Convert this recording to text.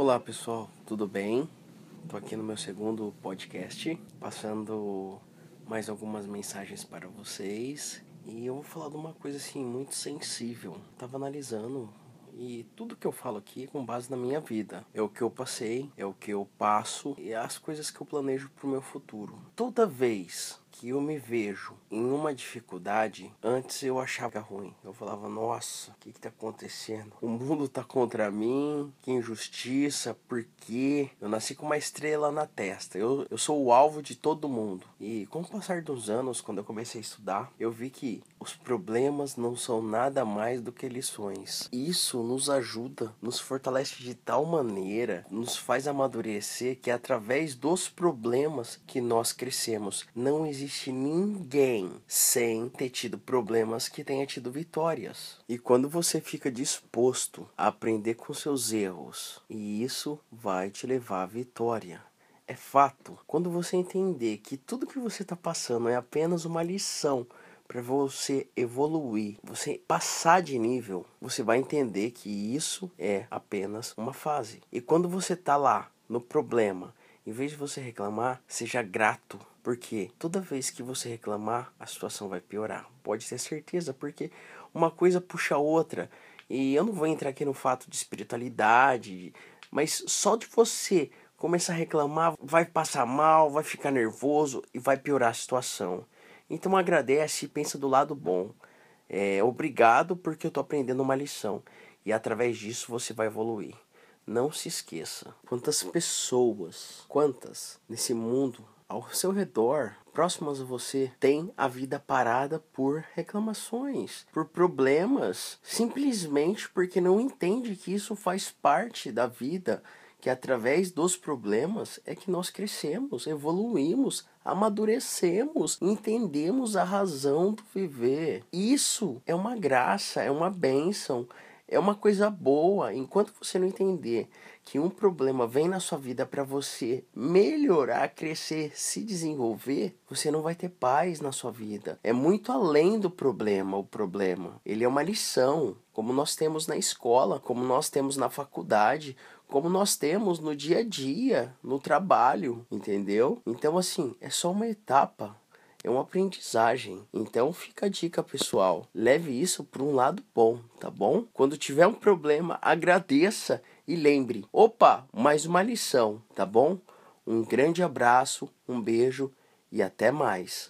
Olá pessoal, tudo bem? Tô aqui no meu segundo podcast, passando mais algumas mensagens para vocês e eu vou falar de uma coisa assim muito sensível. Tava analisando e tudo que eu falo aqui é com base na minha vida. É o que eu passei, é o que eu passo e é as coisas que eu planejo pro meu futuro. Toda vez que eu me vejo em uma dificuldade, antes eu achava ruim. Eu falava, nossa, o que está acontecendo? O mundo está contra mim, que injustiça, por quê? Eu nasci com uma estrela na testa, eu, eu sou o alvo de todo mundo. E com o passar dos anos, quando eu comecei a estudar, eu vi que os problemas não são nada mais do que lições. Isso nos ajuda, nos fortalece de tal maneira, nos faz amadurecer que é através dos problemas que nós crescemos. Não existe ninguém sem ter tido problemas que tenha tido vitórias. E quando você fica disposto a aprender com seus erros, e isso vai te levar à vitória. É fato. Quando você entender que tudo que você está passando é apenas uma lição para você evoluir, você passar de nível, você vai entender que isso é apenas uma fase. E quando você está lá no problema, em vez de você reclamar, seja grato porque toda vez que você reclamar, a situação vai piorar. Pode ter certeza, porque uma coisa puxa a outra. E eu não vou entrar aqui no fato de espiritualidade, mas só de você começar a reclamar, vai passar mal, vai ficar nervoso e vai piorar a situação. Então agradece e pensa do lado bom. É, obrigado porque eu estou aprendendo uma lição. E através disso você vai evoluir. Não se esqueça. Quantas pessoas, quantas nesse mundo ao seu redor, próximas a você, tem a vida parada por reclamações, por problemas, simplesmente porque não entende que isso faz parte da vida, que através dos problemas é que nós crescemos, evoluímos, amadurecemos, entendemos a razão do viver. Isso é uma graça, é uma bênção é uma coisa boa. Enquanto você não entender que um problema vem na sua vida para você melhorar, crescer, se desenvolver, você não vai ter paz na sua vida. É muito além do problema, o problema. Ele é uma lição, como nós temos na escola, como nós temos na faculdade, como nós temos no dia a dia, no trabalho, entendeu? Então assim, é só uma etapa é uma aprendizagem. Então fica a dica, pessoal. Leve isso para um lado bom, tá bom? Quando tiver um problema, agradeça e lembre: opa, mais uma lição, tá bom? Um grande abraço, um beijo e até mais.